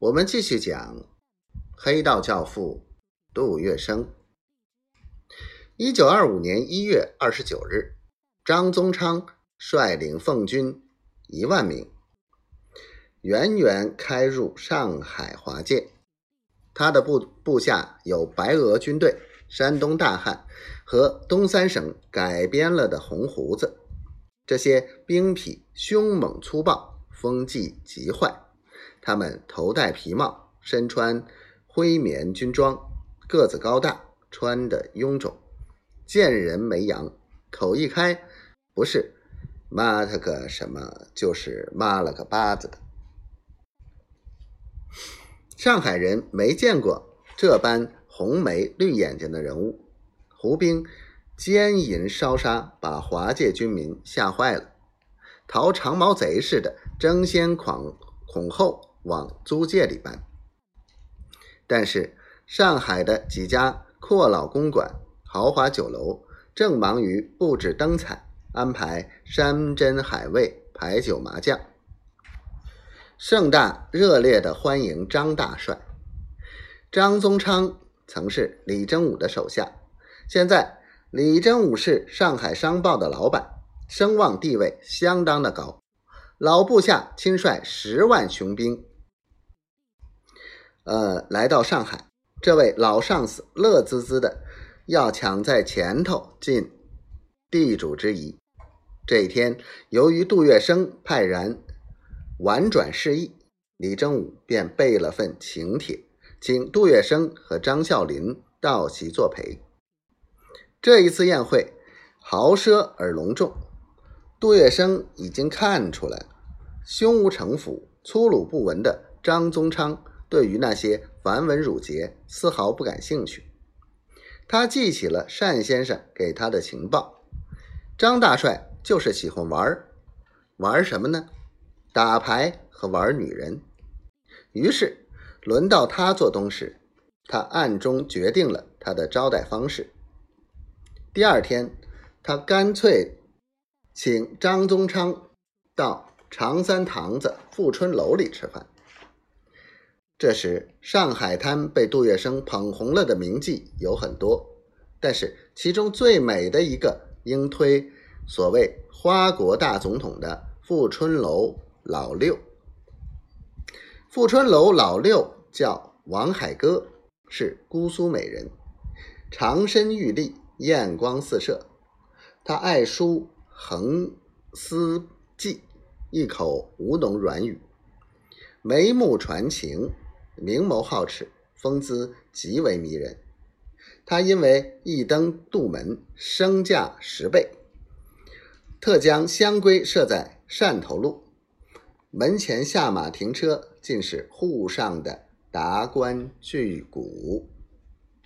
我们继续讲黑道教父杜月笙。一九二五年一月二十九日，张宗昌率领奉军一万名，远远开入上海华界。他的部部下有白俄军队、山东大汉和东三省改编了的红胡子。这些兵痞凶猛粗暴，风纪极坏。他们头戴皮帽，身穿灰棉军装，个子高大，穿的臃肿，见人没扬，口一开，不是妈他个什么，就是妈了个巴子的。上海人没见过这般红眉绿眼睛的人物，胡兵奸淫烧杀，把华界军民吓坏了，逃长毛贼似的争先恐恐后。往租界里搬，但是上海的几家阔老公馆、豪华酒楼正忙于布置灯彩、安排山珍海味、牌酒麻将，盛大热烈的欢迎张大帅。张宗昌曾是李真武的手下，现在李真武是上海商报的老板，声望地位相当的高。老部下亲率十万雄兵。呃，来到上海，这位老上司乐滋滋的要抢在前头尽地主之谊。这一天，由于杜月笙派人婉转示意，李正武便备了份请帖，请杜月笙和张啸林到席作陪。这一次宴会豪奢而隆重，杜月笙已经看出来了，胸无城府、粗鲁不文的张宗昌。对于那些繁文缛节丝毫不感兴趣，他记起了单先生给他的情报：张大帅就是喜欢玩儿，玩什么呢？打牌和玩女人。于是轮到他做东时，他暗中决定了他的招待方式。第二天，他干脆请张宗昌到长三堂子富春楼里吃饭。这时，上海滩被杜月笙捧红了的名妓有很多，但是其中最美的一个，应推所谓“花国大总统”的富春楼老六。富春楼老六叫王海歌，是姑苏美人，长身玉立，艳光四射。他爱书横思记，一口吴侬软语，眉目传情。明眸皓齿，风姿极为迷人。他因为一登杜门，身价十倍，特将香闺设在汕头路门前下马停车，尽是沪上的达官巨贾。